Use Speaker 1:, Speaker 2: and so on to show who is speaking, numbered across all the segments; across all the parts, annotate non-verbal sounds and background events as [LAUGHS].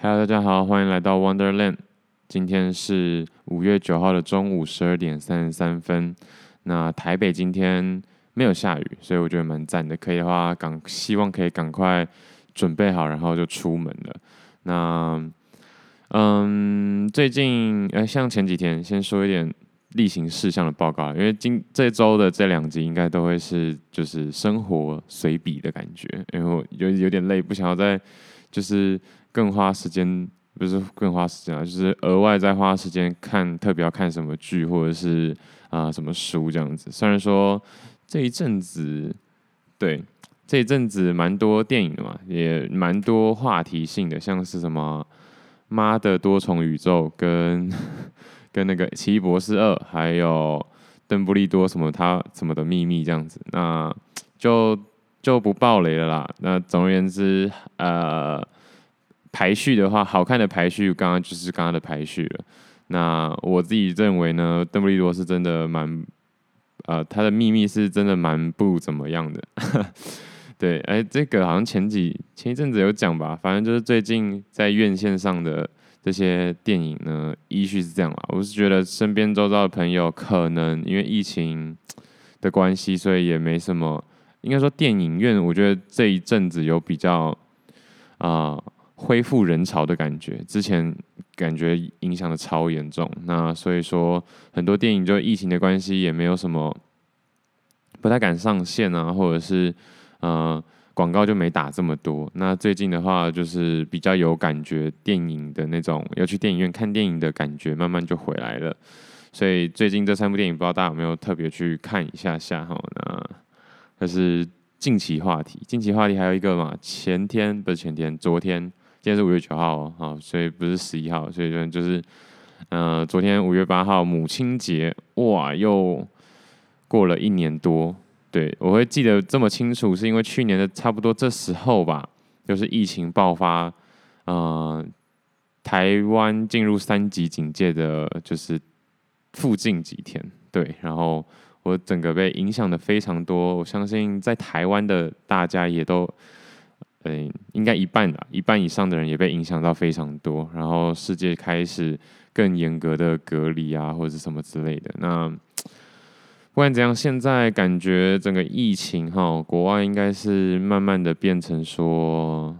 Speaker 1: Hello，大家好，欢迎来到 Wonderland。今天是五月九号的中午十二点三十三分。那台北今天没有下雨，所以我觉得蛮赞的。可以的话，赶希望可以赶快准备好，然后就出门了。那嗯，最近呃，像前几天，先说一点例行事项的报告，因为今这周的这两集应该都会是就是生活随笔的感觉，因为我有有点累，不想要再就是。更花时间，不是更花时间啊，就是额外再花时间看，特别要看什么剧或者是啊、什么书这样子。虽然说这一阵子，对这一阵子蛮多电影的嘛，也蛮多话题性的，像是什么《妈的多重宇宙》跟 [LAUGHS] 跟那个《奇异博士二》，还有邓布利多什么他什么的秘密这样子，那就就不爆雷了啦。那总而言之，呃。排序的话，好看的排序，刚刚就是刚刚的排序了。那我自己认为呢，邓布利多是真的蛮，呃，他的秘密是真的蛮不怎么样的。[LAUGHS] 对，哎、这个好像前几前一阵子有讲吧，反正就是最近在院线上的这些电影呢，依序是这样啦。我是觉得身边周遭的朋友可能因为疫情的关系，所以也没什么。应该说电影院，我觉得这一阵子有比较啊。恢复人潮的感觉，之前感觉影响的超严重，那所以说很多电影就疫情的关系也没有什么不太敢上线啊，或者是呃广告就没打这么多。那最近的话就是比较有感觉，电影的那种要去电影院看电影的感觉慢慢就回来了。所以最近这三部电影不知道大家有没有特别去看一下下哈？那这是近期话题，近期话题还有一个嘛，前天不是前天，昨天。今天是五月九号哦，好，所以不是十一号，所以就就是，呃，昨天五月八号母亲节，哇，又过了一年多。对，我会记得这么清楚，是因为去年的差不多这时候吧，就是疫情爆发，呃，台湾进入三级警戒的，就是附近几天，对，然后我整个被影响的非常多，我相信在台湾的大家也都。对，应该一半吧，一半以上的人也被影响到非常多，然后世界开始更严格的隔离啊，或者是什么之类的。那 [TSK] 不管怎样，现在感觉整个疫情哈，国外应该是慢慢的变成说，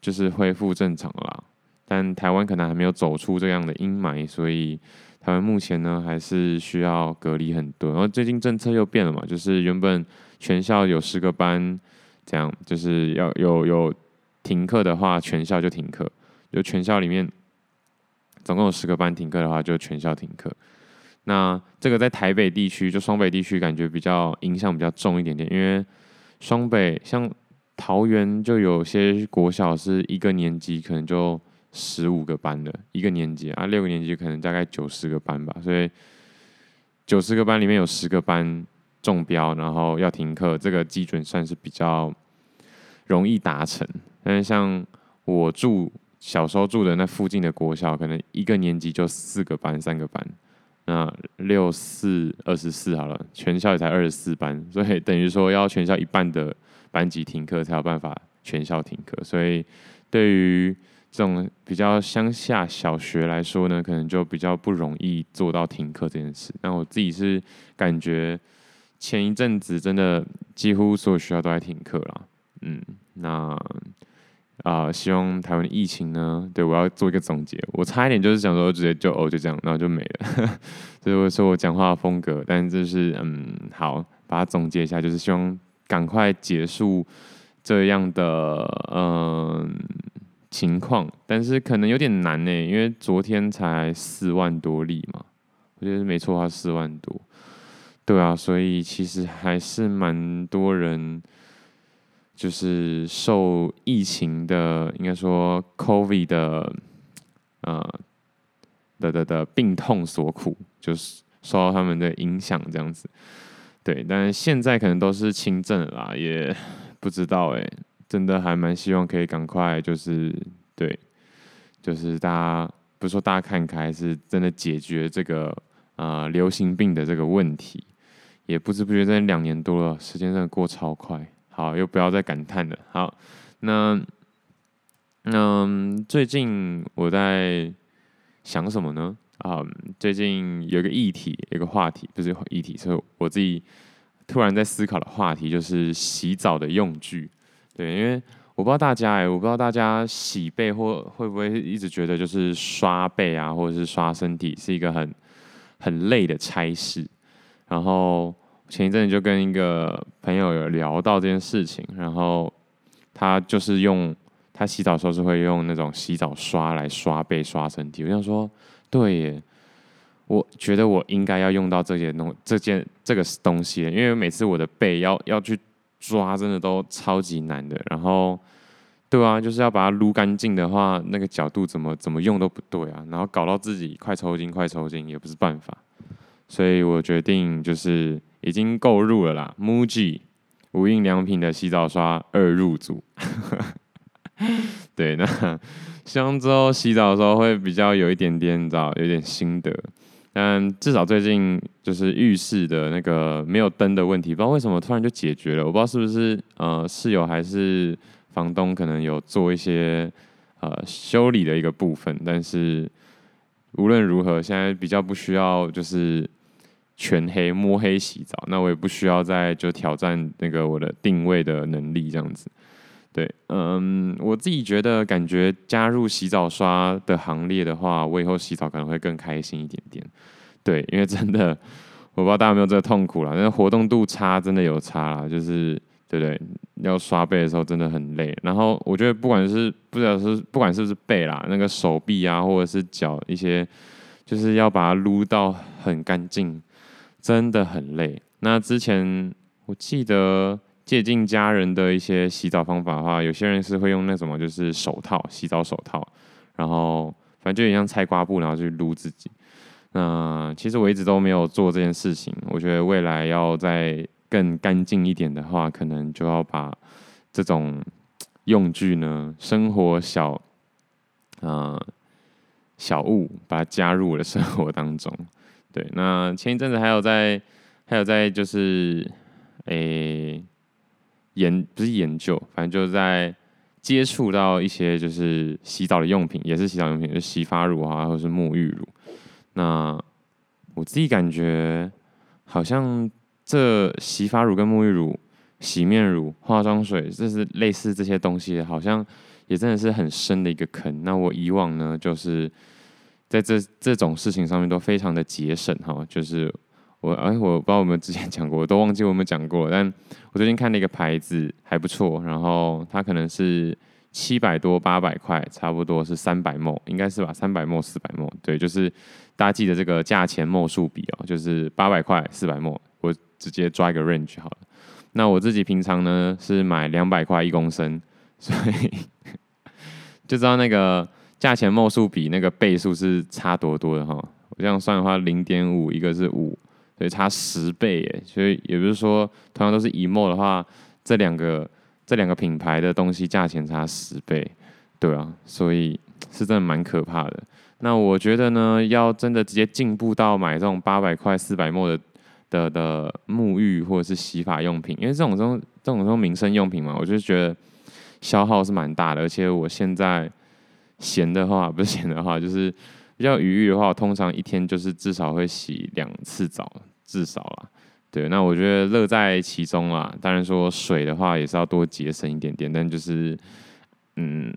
Speaker 1: 就是恢复正常了。但台湾可能还没有走出这样的阴霾，所以台湾目前呢还是需要隔离很多。然后最近政策又变了嘛，就是原本全校有十个班。这样就是要有有停课的话，全校就停课。就全校里面总共有十个班停课的话，就全校停课。那这个在台北地区，就双北地区，感觉比较影响比较重一点点，因为双北像桃园就有些国小是一个年级可能就十五个班的一个年级啊，六个年级可能大概九十个班吧，所以九十个班里面有十个班中标，然后要停课，这个基准算是比较容易达成。但是像我住小时候住的那附近的国小，可能一个年级就四个班、三个班，那六四二十四好了，全校也才二十四班，所以等于说要全校一半的班级停课才有办法全校停课。所以对于这种比较乡下小学来说呢，可能就比较不容易做到停课这件事。那我自己是感觉。前一阵子真的几乎所有学校都在停课了，嗯，那啊、希望台湾疫情呢，对，我要做一个总结，我差一点就是想说直接就哦就这样，然后就没了，[LAUGHS] 所以我说我讲话的风格，但是就是嗯好，把它总结一下，就是希望赶快结束这样的嗯、情况，但是可能有点难呢，因为昨天才四万多例嘛，我觉得没错，它四万多。对啊，所以其实还是蛮多人，就是受疫情的，应该说 COVID 的，呃，的的的病痛所苦，就是受到他们的影响这样子。对，但是现在可能都是轻症啦，也 [LAUGHS] 不知道哎，真的还蛮希望可以赶快，就是对，就是大家不是说大家看开，是真的解决这个呃流行病的这个问题。也不知不觉在两年多了，时间真的过超快。好，又不要再感叹了。好，那嗯，最近我在想什么呢？啊、最近有个议题，有个话题，不是议题，是我自己突然在思考的话题，就是洗澡的用具。对，因为我不知道大家哎，我不知道大家洗背或会不会一直觉得就是刷背啊，或者是刷身体是一个很很累的差事。然后前一阵就跟一个朋友有聊到这件事情，然后他就是用他洗澡的时候是会用那种洗澡刷来刷背、刷身体。我想说，对耶，我觉得我应该要用到这件东这件这个东西，因为每次我的背要要去。抓真的都超级难的，然后，对啊，就是要把它撸干净的话，那个角度怎么怎么用都不对啊，然后搞到自己快抽筋快抽筋也不是办法，所以我决定就是已经购入了啦，MUJI 无印良品的洗澡刷二入组，[LAUGHS] 对，那希望之后洗澡的时候会比较有一点点，你知道，有点心得。但至少最近就是浴室的那个没有灯的问题，不知道为什么突然就解决了。我不知道是不是呃室友还是房东可能有做一些呃修理的一个部分，但是无论如何，现在比较不需要就是全黑摸黑洗澡，那我也不需要再就挑战那个我的定位的能力这样子。对，嗯，我自己觉得，感觉加入洗澡刷的行列的话，我以后洗澡可能会更开心一点点。对，因为真的，我不知道大家有没有这个痛苦啦，那活动度差真的有差啦，就是对不对？要刷背的时候真的很累。然后我觉得，不管是不知道是不管是不是背啦，那个手臂啊，或者是脚一些，就是要把它撸到很干净，真的很累。那之前我记得。借鉴家人的一些洗澡方法的话，有些人是会用那什么，就是手套，洗澡手套，然后反正就有点像菜瓜布，然后去撸自己。那其实我一直都没有做这件事情。我觉得未来要再更干净一点的话，可能就要把这种用具呢，生活小啊、呃、小物，把它加入我的生活当中。对，那前一阵子还有在，还有在就是，诶。研不是研究，反正就是在接触到一些就是洗澡的用品，也是洗澡用品，就洗发乳啊，或者是沐浴乳。那我自己感觉好像这洗发乳跟沐浴乳、洗面乳、化妆水，这是类似这些东西，好像也真的是很深的一个坑。那我以往呢，就是在这 [LAUGHS] 这种事情上面都非常的节省哈，就是。我哎，我不知道我们之前讲过，我都忘记我们讲过。但我最近看了一个牌子还不错，然后它可能是七百多八百块，差不多是三百墨应该是吧？三百墨四百墨对，就是大家记得这个价钱墨数比哦，就是八百块四百墨我直接抓一个 range 好了。那我自己平常呢是买两百块一公升，所以 [LAUGHS] 就知道那个价钱 ml 数比那个倍数是差多多的哈。我这样算的话，零点五一个是五。所以差十倍耶，所以也不是说同样都是一 ml 的话，这两个这两个品牌的东西价钱差十倍，对啊，所以是真的蛮可怕的。那我觉得呢，要真的直接进步到买这种八百块四百 ml 的的的沐浴或者是洗发用品，因为这种这种这种民生用品嘛，我就觉得消耗是蛮大的。而且我现在闲的话，不是闲的话，[LAUGHS] 就是比较余裕的话，我通常一天就是至少会洗两次澡。至少啦，对，那我觉得乐在其中啦。当然说水的话也是要多节省一点点，但就是嗯，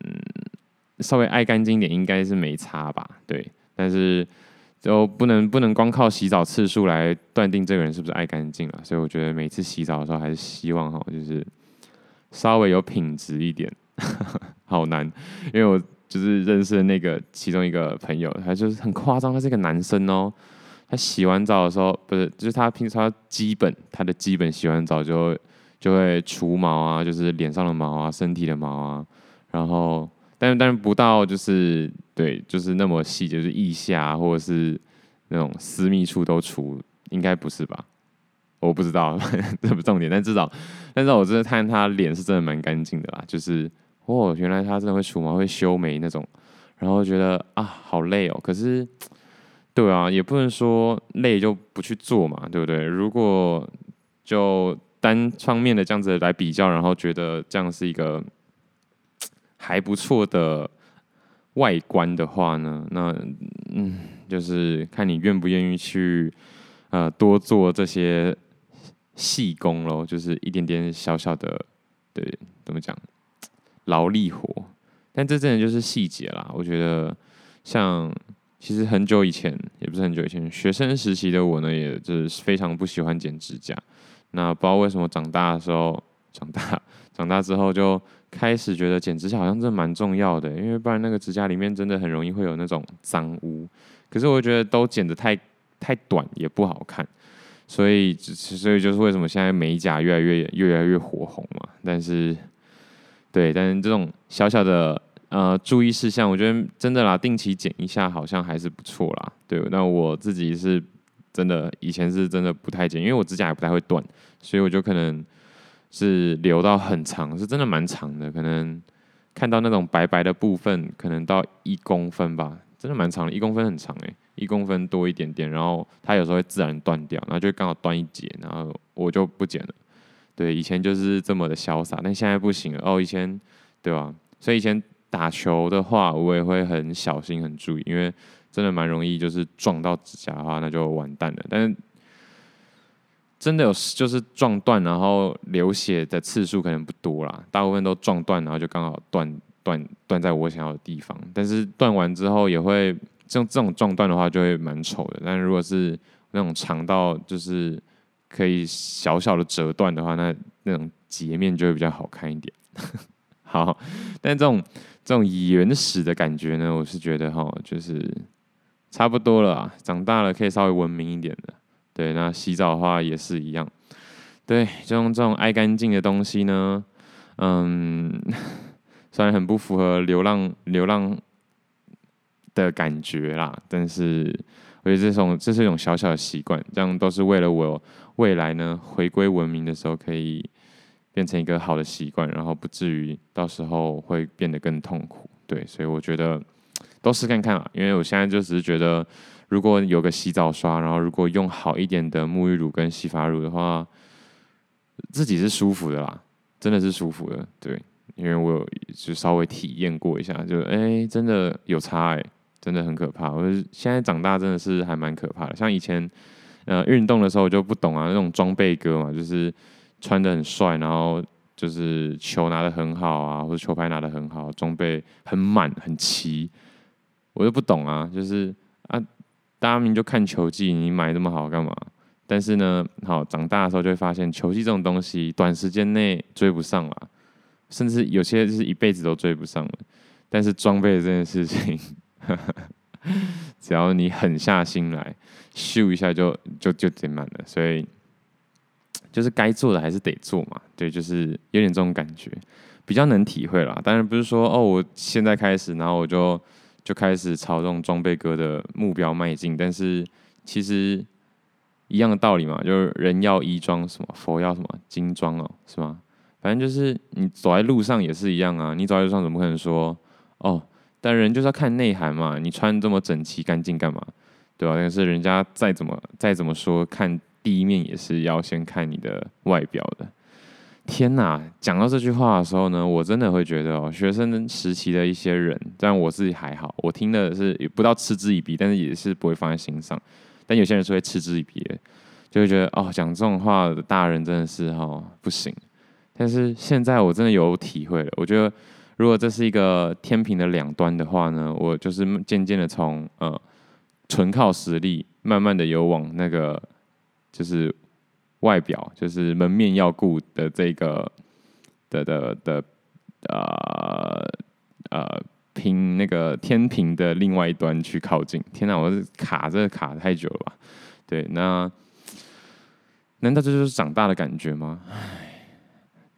Speaker 1: 稍微爱干净点应该是没差吧。对，但是就不能不能光靠洗澡次数来断定这个人是不是爱干净了。所以我觉得每次洗澡的时候还是希望哈，就是稍微有品质一点。[LAUGHS] 好难，因为我就是认识的那个其中一个朋友，他就是很夸张，他是一个男生哦。他洗完澡的时候，不是，就是他平常基本他的基本洗完澡就会就会除毛啊，就是脸上的毛啊，身体的毛啊，然后但但不到就是对，就是那么细，就是腋下或者是那种私密处都除，应该不是吧？我不知道，[LAUGHS] 这不重点，但至少但是我真的看他脸是真的蛮干净的啦，就是哦，原来他真的会除毛会修眉那种，然后觉得啊好累哦，可是。对啊，也不能说累就不去做嘛，对不对？如果就单方面的这样子来比较，然后觉得这样是一个还不错的外观的话呢，那嗯，就是看你愿不愿意去呃多做这些细工咯，就是一点点小小的，对，怎么讲，劳力活。但这真的就是细节啦。我觉得，像其实很久以前，也不是很久以前，学生时期的我呢，也就是非常不喜欢剪指甲。那不知道为什么长大的时候，长大长大之后就。开始觉得剪指甲好像真的蛮重要的，因为不然那个指甲里面真的很容易会有那种脏污。可是我觉得都剪得太太短也不好看，所以所以就是为什么现在美甲越来越越来越火红嘛。但是对，但是这种小小的呃注意事项，我觉得真的啦，定期剪一下好像还是不错啦。对，那我自己是真的以前是真的不太剪，因为我指甲也不太会断，所以我就可能。是留到很长，是真的蛮长的，可能看到那种白白的部分，可能到一公分吧，真的蛮长的，一公分很长诶，一公分多一点点，然后它有时候会自然断掉，然后就刚好断一截，然后我就不剪了。对，以前就是这么的潇洒，但现在不行了哦。以前对吧？所以以前打球的话，我也会很小心、很注意，因为真的蛮容易，就是撞到指甲的话，那就完蛋了。但是真的有就是撞断，然后流血的次数可能不多啦，大部分都撞断，然后就刚好断断断在我想要的地方。但是断完之后也会，像这种撞断的话就会蛮丑的。但如果是那种长到就是可以小小的折断的话，那那种截面就会比较好看一点。[LAUGHS] 好，但这种这种原始的感觉呢，我是觉得哈，就是差不多了，长大了可以稍微文明一点的。对，那洗澡的话也是一样。对，这种这种爱干净的东西呢，嗯，[LAUGHS] 虽然很不符合流浪流浪的感觉啦，但是我觉得这种这是一种小小的习惯，这样都是为了我未来呢回归文明的时候可以变成一个好的习惯，然后不至于到时候会变得更痛苦。对，所以我觉得都试看看啊，因为我现在就只是觉得。如果有个洗澡刷，然后如果用好一点的沐浴乳跟洗发乳的话，自己是舒服的啦，真的是舒服的。对，因为我有就稍微体验过一下，就哎、真的有差哎、真的很可怕。我现在长大真的是还蛮可怕的。像以前呃运动的时候我就不懂啊，那种装备哥嘛，就是穿得很帅，然后就是球拿得很好啊，或者球拍拿得很好，装备很满很齐，我就不懂啊，就是啊。大家明就看球技，你买这么好干嘛？但是呢，好长大的时候就会发现，球技这种东西，短时间内追不上了，甚至有些就是一辈子都追不上了。但是装备这件事情，[LAUGHS] 只要你狠下心来，咻一下就就就点满了。所以，就是该做的还是得做嘛。对，就是有点这种感觉，比较能体会啦。当然不是说哦，我现在开始，然后我就。就开始朝这种装备哥的目标迈进，但是其实一样的道理嘛，就是人要衣装什么，佛要什么金装哦，是吗？反正就是你走在路上也是一样啊，你走在路上怎么可能说哦？但人就是要看内涵嘛，你穿这么整齐干净干嘛？对吧？但是人家再怎么再怎么说，看第一面也是要先看你的外表的。天呐，讲到这句话的时候呢，我真的会觉得哦，学生时期的一些人，但我自己还好，我听的是也不到嗤之以鼻，但是也是不会放在心上。但有些人是会嗤之以鼻，就会觉得哦，讲这种话的大人真的是哦不行。但是现在我真的有体会了，我觉得如果这是一个天平的两端的话呢，我就是渐渐的从呃纯靠实力，慢慢的有往那个就是。外表就是门面要顾的这个的的的呃呃平那个天平的另外一端去靠近。天哪，我是卡这卡太久了吧？对，那难道这就是长大的感觉吗？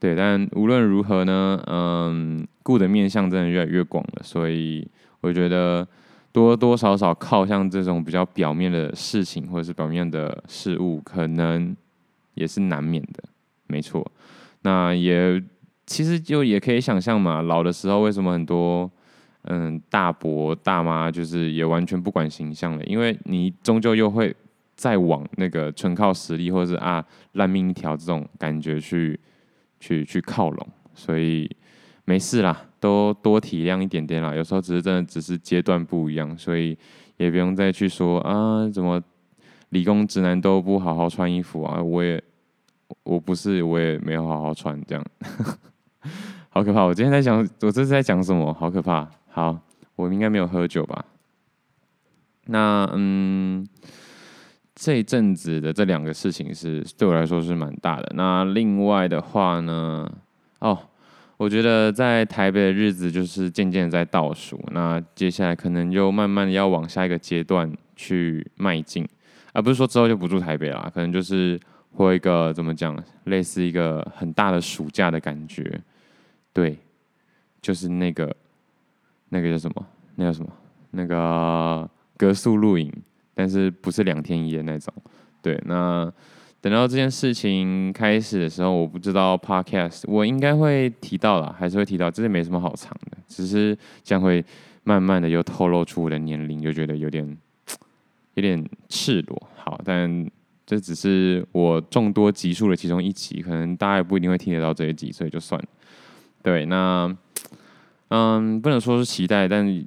Speaker 1: 对，但无论如何呢，嗯，顾的面向真的越来越广了，所以我觉得多多少少靠像这种比较表面的事情或者是表面的事物，可能。也是难免的，没错。那也其实就也可以想象嘛，老的时候为什么很多嗯大伯大妈就是也完全不管形象了？因为你终究又会再往那个纯靠实力，或者是啊烂命一条这种感觉去去去靠拢，所以没事啦，都多体谅一点点啦。有时候只是真的只是阶段不一样，所以也不用再去说啊，怎么理工直男都不好好穿衣服啊？我也我不是，我也没有好好穿，这样 [LAUGHS] 好可怕。我今天在讲，我这是在讲什么？好可怕。好，我应该没有喝酒吧？那嗯。这一阵子的这两个事情是对我来说是蛮大的。那另外的话呢，哦，我觉得在台北的日子就是渐渐在倒数。那接下来可能就慢慢要往下一个阶段去迈进，而不是说之后就不住台北啦，可能就是会一个怎么讲，类似一个很大的暑假的感觉。对，就是那个那个叫什么？那叫什么？那个隔宿露营。但是不是两天一夜那种，对。那等到这件事情开始的时候，我不知道 Podcast 我应该会提到啦，还是会提到，这是没什么好藏的，只是将会慢慢的又透露出我的年龄，就觉得有点有点赤裸。好，但这只是我众多集数的其中一集，可能大家也不一定会听得到这一集，所以就算了。对，那嗯，不能说是期待，但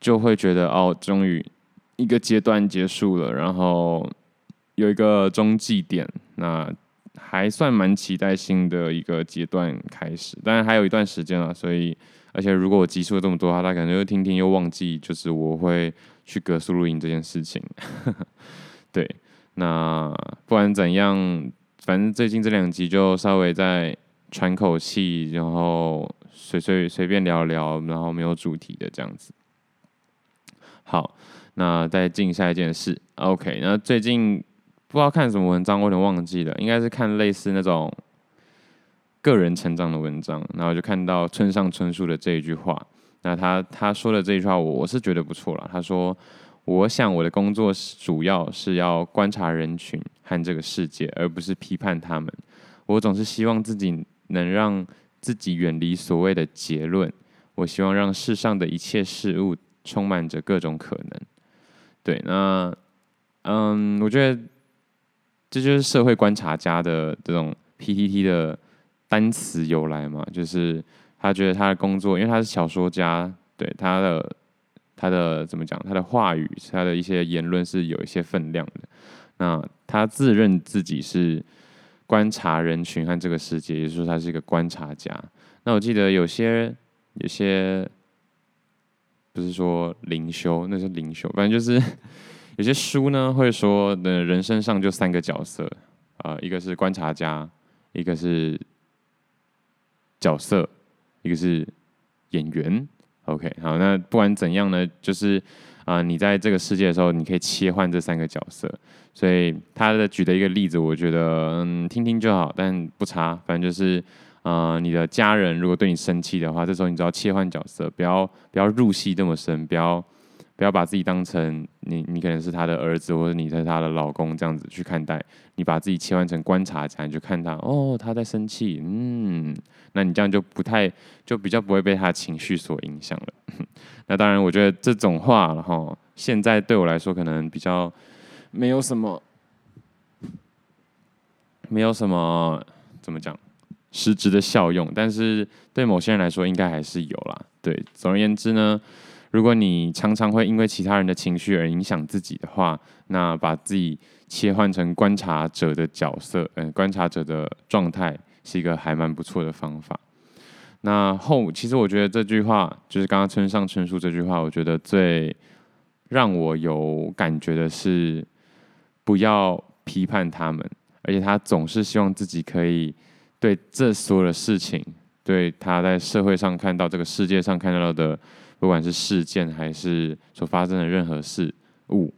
Speaker 1: 就会觉得哦，终于。一个阶段结束了，然后有一个中继点，那还算蛮期待新的一个阶段开始，当然还有一段时间了，所以而且如果我集数了这么多的话，他可能又听听又忘记，就是我会去隔宿露营这件事情。[LAUGHS] 对，那不管怎样，反正最近这两集就稍微再喘口气，然后随随随便聊聊，然后没有主题的这样子。好。那再进下一件事，OK。那最近不知道看什么文章，我有点忘记了，应该是看类似那种个人成长的文章，然后就看到村上春树的这一句话。那他他说的这句话，我我是觉得不错了。他说：“我想我的工作主要是要观察人群和这个世界，而不是批判他们。我总是希望自己能让自己远离所谓的结论。我希望让世上的一切事物充满着各种可能。”对，那嗯，我觉得这就是社会观察家的这种 PTT 的单词由来嘛，就是他觉得他的工作，因为他是小说家，对他的他的怎么讲，他的话语，他的一些言论是有一些分量的。那他自认自己是观察人群和这个世界，也就是说他是一个观察家。那我记得有些有些。不是说灵修，那是灵修。反正就是 [LAUGHS] 有些书呢会说的人生上就三个角色啊、一个是观察家，一个是角色，一个是演员。OK，好，那不管怎样呢，就是啊、你在这个世界的时候，你可以切换这三个角色。所以他的举的一个例子，我觉得嗯，听听就好，但不差。反正就是。呃，你的家人如果对你生气的话，这时候你只要切换角色，不要不要入戏这么深，不要不要把自己当成你你可能是他的儿子或者你是他的老公这样子去看待，你把自己切换成观察家，你就看他哦，他在生气，嗯，那你这样就不太就比较不会被他的情绪所影响了。那当然，我觉得这种话然后现在对我来说可能比较没有什么没有什么怎么讲。实质的效用，但是对某些人来说，应该还是有啦。对，总而言之呢，如果你常常会因为其他人的情绪而影响自己的话，那把自己切换成观察者的角色，嗯、观察者的状态，是一个还蛮不错的方法。那后，其实我觉得这句话，就是刚刚村上春树这句话，我觉得最让我有感觉的是，不要批判他们，而且他总是希望自己可以。对这所有的事情，对他在社会上看到这个世界上看到的，不管是事件还是所发生的任何事物，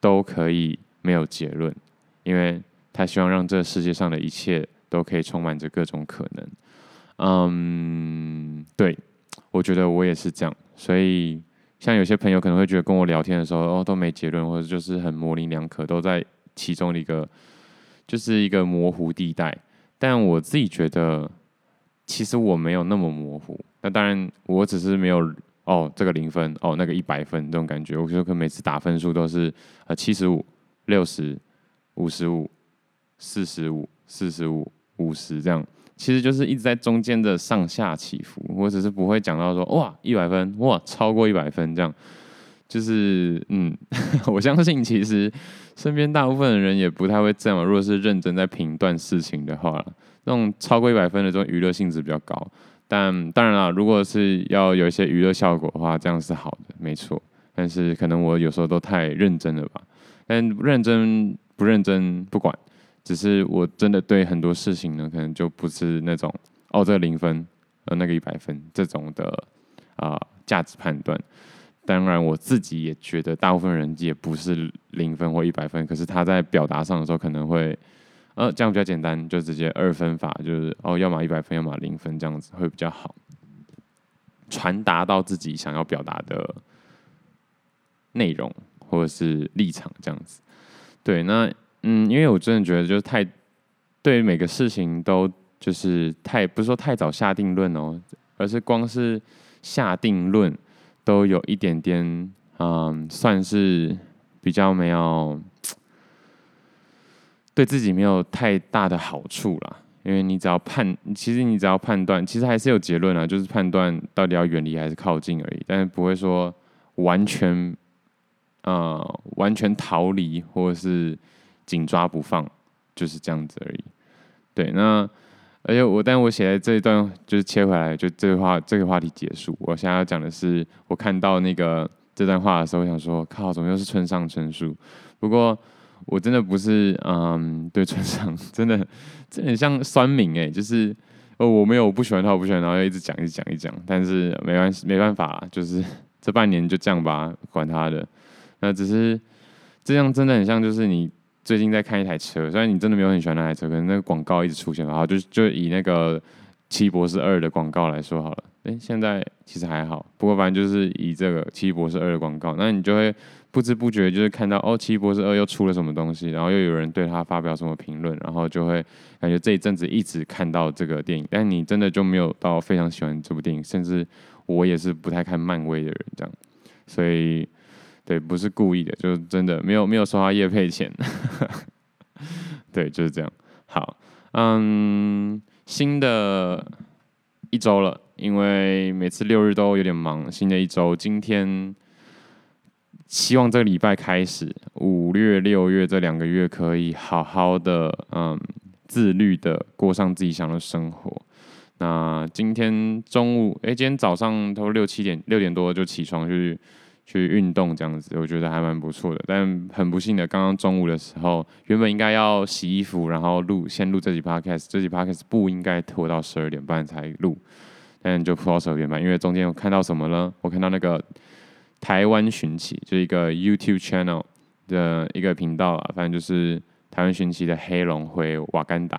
Speaker 1: 都可以没有结论，因为他希望让这世界上的一切都可以充满着各种可能。嗯，对，我觉得我也是这样。所以，像有些朋友可能会觉得跟我聊天的时候，哦，都没结论，或者就是很模棱两可，都在其中的一个，就是一个模糊地带。但我自己觉得，其实我没有那么模糊。那当然，我只是没有哦，这个零分哦，那个一百分这种感觉。我觉得可每次打分数都是呃七十五、六十、五十五、四十五、四十五、五十这样，其实就是一直在中间的上下起伏，我只是不会讲到说哇一百分哇超过一百分这样，就是嗯，[LAUGHS] 我相信其实身边大部分的人也不太会这样。如果是认真在评断事情的话，那种超过一百分的这种娱乐性质比较高。但当然了，如果是要有一些娱乐效果的话，这样是好的，没错。但是可能我有时候都太认真了吧？但认真不认真不管，只是我真的对很多事情呢，可能就不是那种哦，这个零分，呃，那个一百分这种的啊价值判断。当然，我自己也觉得大部分人也不是零分或一百分，可是他在表达上的时候可能会。呃，这样比较简单，就直接二分法，就是哦，要么一百分，要么零分，这样子会比较好，传达到自己想要表达的内容或者是立场，这样子。对，那嗯，因为我真的觉得就是太对每个事情都就是太不是说太早下定论哦，而是光是下定论都有一点点嗯，算是比较没有。对自己没有太大的好处啦，因为你只要判，其实你只要判断，其实还是有结论啊，就是判断到底要远离还是靠近而已，但是不会说完全，呃，完全逃离或者是紧抓不放，就是这样子而已。对，那而且我，但我写在这一段就是切回来，就这个话这个话题结束。我现在要讲的是，我看到那个这段话的时候，我想说，靠，怎么又是村上春树？不过。我真的不是，嗯，对村上 [LAUGHS] 真的，这很像酸民哎，就是哦，我没有我不喜欢他，我不喜欢他，然后一直讲，一直讲，一讲，但是没关系，没办法，就是这半年就这样吧，管他的。那只是这样，真的很像，就是你最近在看一台车，虽然你真的没有很喜欢那台车，可能那个广告一直出现，好，就就以那个奇博士二的广告来说好了。哎，现在其实还好，不过反正就是以这个奇博士二的广告，那你就会。不知不觉就是看到哦，《奇博士二》又出了什么东西，然后又有人对他发表什么评论，然后就会感觉这一阵子一直看到这个电影，但你真的就没有到非常喜欢这部电影，甚至我也是不太看漫威的人，这样，所以对，不是故意的，就是真的没有没有收他业配钱，[LAUGHS] 对，就是这样。好，嗯，新的一周了，因为每次六日都有点忙，新的一周今天。希望这个礼拜开始，五月、六月这两个月可以好好的，嗯，自律的过上自己想的生活。那今天中午，哎，今天早上都六七点、六点多就起床去去运动，这样子，我觉得还蛮不错的。但很不幸的，刚刚中午的时候，原本应该要洗衣服，然后录先录这集 podcast，这集 podcast 不应该拖到十二点半才录，但就拖到十二点半，因为中间有看到什么呢？我看到那个。台湾寻奇就是一个 YouTube channel 的一个频道啊，反正就是台湾寻奇的黑龙回瓦干达，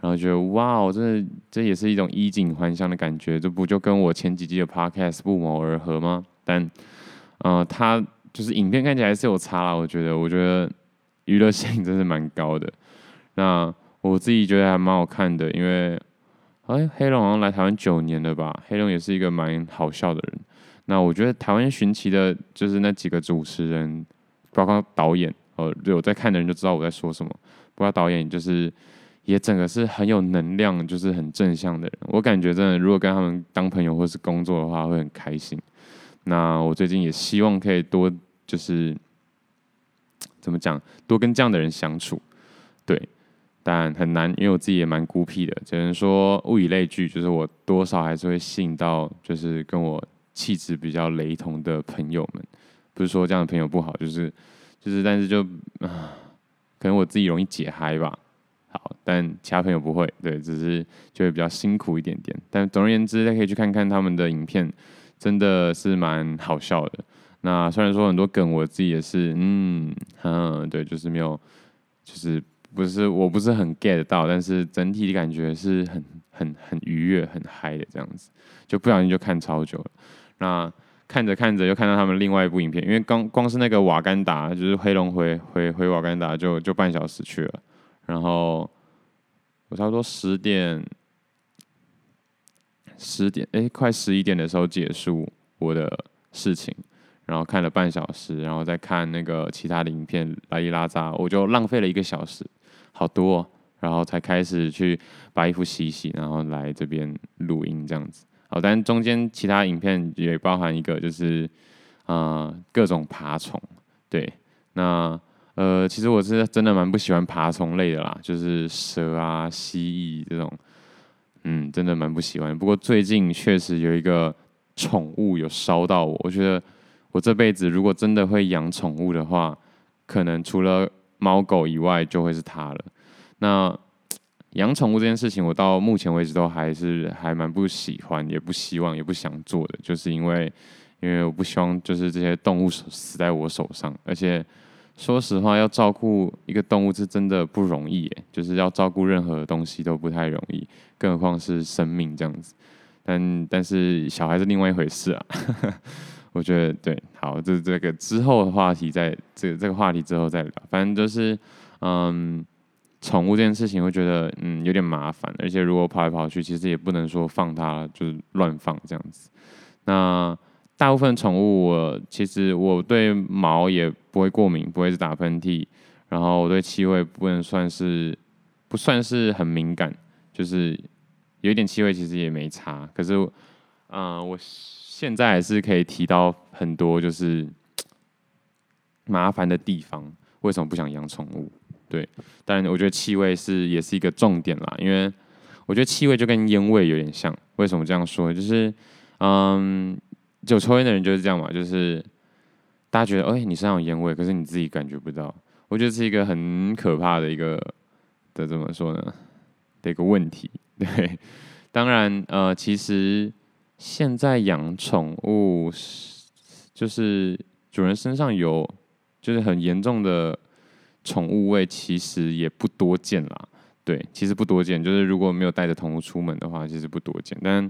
Speaker 1: 然后觉得哇哦，这这也是一种衣锦还乡的感觉，这不就跟我前几季的 Podcast 不谋而合吗？但，呃，他就是影片看起来是有差啦，我觉得，我觉得娱乐性真是蛮高的。那我自己觉得还蛮好看的，因为哎，黑龙好像来台湾九年了吧，黑龙也是一个蛮好笑的人。那我觉得台湾寻奇的，就是那几个主持人，包括导演，呃，有在看的人就知道我在说什么。包括导演就是，也整个是很有能量，就是很正向的人。我感觉真的，如果跟他们当朋友或是工作的话，会很开心。那我最近也希望可以多，就是怎么讲，多跟这样的人相处。对，但很难，因为我自己也蛮孤僻的。只能说物以类聚，就是我多少还是会吸引到，就是跟我。气质比较雷同的朋友们，不是说这样的朋友不好，就是就是，但是就啊，可能我自己容易解嗨吧。好，但其他朋友不会，对，只是就会比较辛苦一点点。但总而言之，大家可以去看看他们的影片，真的是蛮好笑的。那虽然说很多梗，我自己也是，嗯，嗯，对，就是没有，就是不是我不是很 get 到，但是整体的感觉是很很很愉悦、很嗨的这样子，就不小心就看超久了。那看着看着又看到他们另外一部影片，因为刚光是那个瓦干达，就是黑龙回回回瓦干达就就半小时去了，然后我差不多十点十点哎快十一点的时候结束我的事情，然后看了半小时，然后再看那个其他的影片拉一拉杂，我就浪费了一个小时，好多哦。然后才开始去把衣服洗洗，然后来这边录音这样子。好，但中间其他影片也包含一个，就是啊、各种爬虫。对，那呃其实我是真的蛮不喜欢爬虫类的啦，就是蛇啊、蜥蜴这种，嗯，真的蛮不喜欢。不过最近确实有一个宠物有烧到我，我觉得我这辈子如果真的会养宠物的话，可能除了猫狗以外，就会是它了。那 [TSK] 养宠物这件事情，我到目前为止都还是还蛮不喜欢，也不希望，也不想做的，就是因为，因为我不希望就是这些动物死在我手上。而且说实话，要照顾一个动物是真的不容易，就是要照顾任何东西都不太容易，更何况是生命这样子。但但是小孩是另外一回事啊。[LAUGHS] 我觉得对，好，这这个之后的话题在，这个这个话题之后再聊。反正就是，嗯，宠物这件事情，会觉得嗯有点麻烦，而且如果跑来跑去，其实也不能说放它就是乱放这样子。那大部分宠物我，其实我对毛也不会过敏，不会是打喷嚏，然后我对气味不能算是不算是很敏感，就是有一点气味其实也没差。可是，嗯，我。现在还是可以提到很多就是麻烦的地方，为什么不想养宠物？对，但我觉得气味是也是一个重点啦，因为我觉得气味就跟烟味有点像。为什么这样说？就是嗯，就抽烟的人就是这样嘛，就是大家觉得哎、你身上有烟味，可是你自己感觉不到。我觉得是一个很可怕的一个的怎么说呢？的一个问题。对，当然呃，其实。现在养宠物，就是主人身上有就是很严重的宠物味，其实也不多见啦。对，其实不多见，就是如果没有带着宠物出门的话，其实不多见。但，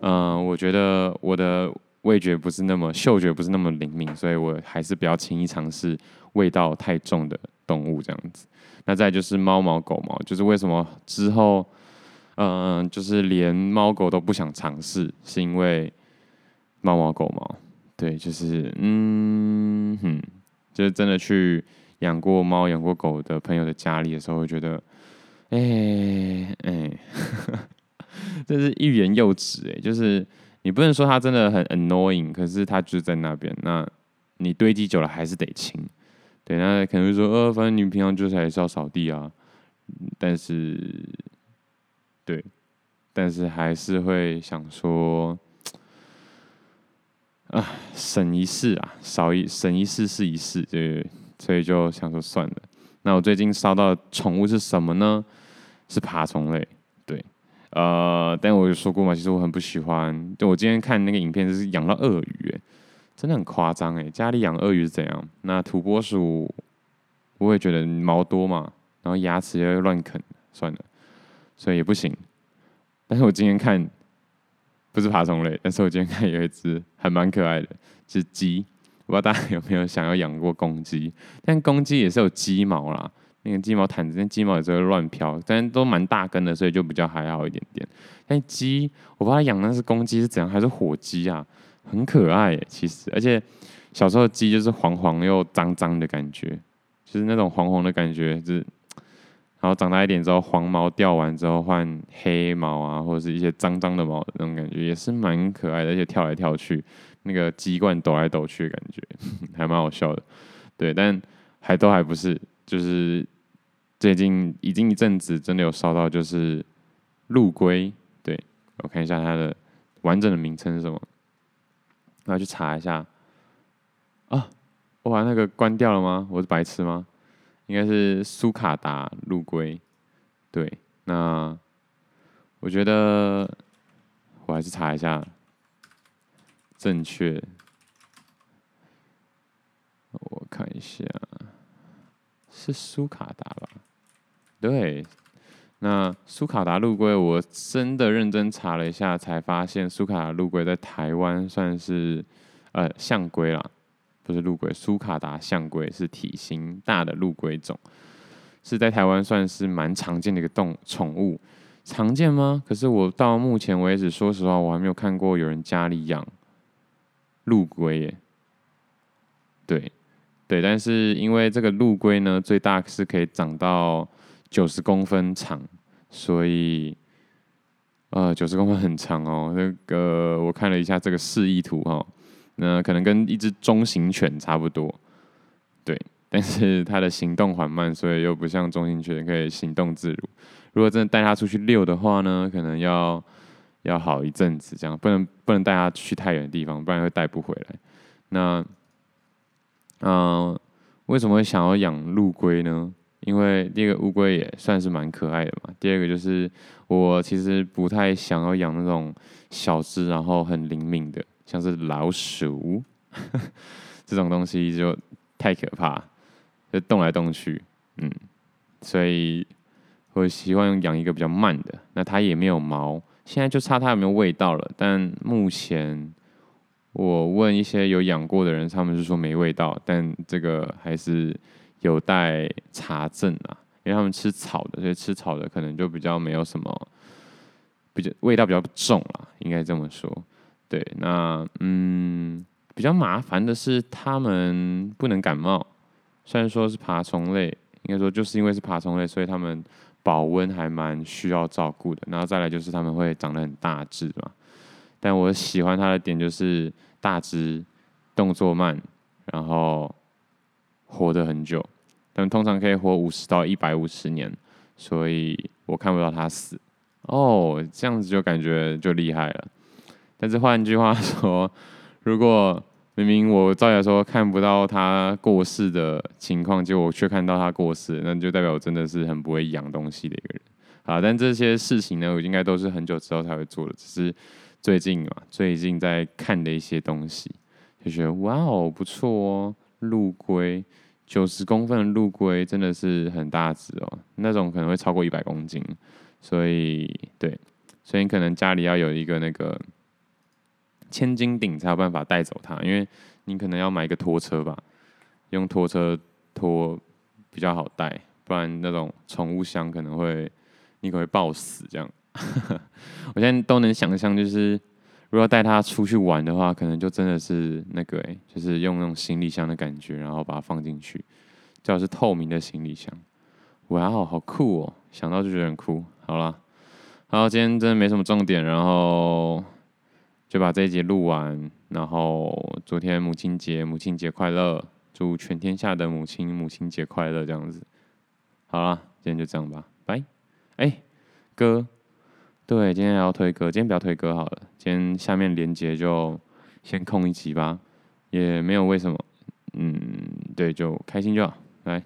Speaker 1: 嗯、我觉得我的味觉不是那么嗅觉不是那么灵敏，所以我还是不要轻易尝试味道太重的动物这样子。那再就是猫毛狗毛，就是为什么之后。嗯，就是连猫狗都不想尝试，是因为猫毛狗毛，对，就是嗯哼，就是真的去养过猫、养过狗的朋友的家里的时候，会觉得，哎、欸、哎，[LAUGHS] 这是欲言又止哎，就是你不能说它真的很 annoying，可是它就在那边，那你堆积久了还是得清，对，那可能会说，呃，反正你平常就是还是要扫地啊，但是。对，但是还是会想说，啊，省一事啊，少一省一事是一事，对，所以就想说算了。那我最近烧到的宠物是什么呢？是爬虫类，呃，但我有说过嘛，其实我很不喜欢。就我今天看那个影片，就是养到鳄鱼，哎，真的很夸张，哎，家里养鳄鱼是怎样？那土拨鼠，我也觉得毛多嘛，然后牙齿又乱啃，算了。所以也不行，但是我今天看不是爬虫类，但是我今天看有一只还蛮可爱的，是鸡。我不知道大家有没有想要养过公鸡？但公鸡也是有鸡毛啦，那个鸡毛毯子，那鸡毛也是会乱飘，但都蛮大根的，所以就比较还好一点点。但鸡，我不知道养那是公鸡是怎样，还是火鸡啊？很可爱，其实，而且小时候的鸡就是黄黄又脏脏的感觉，就是那种黄黄的感觉，就是。然后长大一点之后，黄毛掉完之后换黑毛啊，或者是一些脏脏的毛那种感觉，也是蛮可爱的，而且跳来跳去，那个鸡冠抖来抖去的感觉，还蛮好笑的。对，但还都还不是，就是最近已经一阵子真的有烧到，就是陆龟。对，我看一下它的完整的名称是什么，我要去查一下。啊，我把那个关掉了吗？我是白痴吗？应该是苏卡达陆龟，对，那我觉得我还是查一下正确，我看一下是苏卡达吧？对，那苏卡达陆龟，我真的认真查了一下，才发现苏卡达陆龟在台湾算是呃象龟啦。不是陆龟，苏卡达象龟是体型大的陆龟种，是在台湾算是蛮常见的一个动宠物。常见吗？可是我到目前为止，说实话，我还没有看过有人家里养陆龟耶。对，对，但是因为这个陆龟呢，最大是可以长到九十公分长，所以呃九十公分很长哦。那个我看了一下这个示意图哈、哦，那可能跟一只中型犬差不多，对。但是它的行动缓慢，所以又不像中型犬可以行动自如。如果真的带它出去遛的话呢，可能要要好一阵子，这样不能不能带它去太远的地方，不然会带不回来。那嗯、为什么会想要养陆龟呢？因为第一个乌龟也算是蛮可爱的嘛。第二个就是我其实不太想要养那种小只然后很灵敏的，像是老鼠 [LAUGHS] 这种东西就太可怕，就动来动去，嗯，所以我希望养一个比较慢的。那它也没有毛，现在就差它有没有味道了。但目前我问一些有养过的人，他们是说没味道，但这个还是。有待查证啊，因为他们吃草的，所以吃草的可能就比较没有什么，比较味道比较重啊，应该这么说。对，那嗯，比较麻烦的是他们不能感冒，虽然说是爬虫类，应该说就是因为是爬虫类，所以他们保温还蛮需要照顾的。然后再来就是他们会长得很大只嘛，但我喜欢它的点就是大只，动作慢，然后。活得很久，但通常可以活五十到一百五十年，所以我看不到他死。哦，这样子就感觉就厉害了。但是换句话说，如果明明我照理说看不到他过世的情况，结果我却看到他过世，那就代表我真的是很不会养东西的一个人。好，但这些事情呢，我应该都是很久之后才会做的，只是最近嘛，最近在看的一些东西，就觉得哇哦，不错哦。陆龟九十公分的陆龟真的是很大只哦，那种可能会超过一百公斤，所以对，所以你可能家里要有一个那个千斤顶才有办法带走它，因为你可能要买一个拖车吧，用拖车拖比较好带，不然那种宠物箱可能会你可能会抱死这样。[LAUGHS] 我现在都能想象就是。如果带它出去玩的话，可能就真的是那个哎，就是用那种行李箱的感觉，然后把它放进去，最好是透明的行李箱。哇哦，好酷哦！想到就觉得很酷。好了，好，今天真的没什么重点，然后就把这一集录完。然后昨天母亲节，母亲节快乐！祝全天下的母亲母亲节快乐！这样子。好了，今天就这样吧，拜。哎，哥。对，今天要推歌，今天不要推歌好了。今天下面连接就先空一集吧，也没有为什么，嗯，对，就开心就好，来。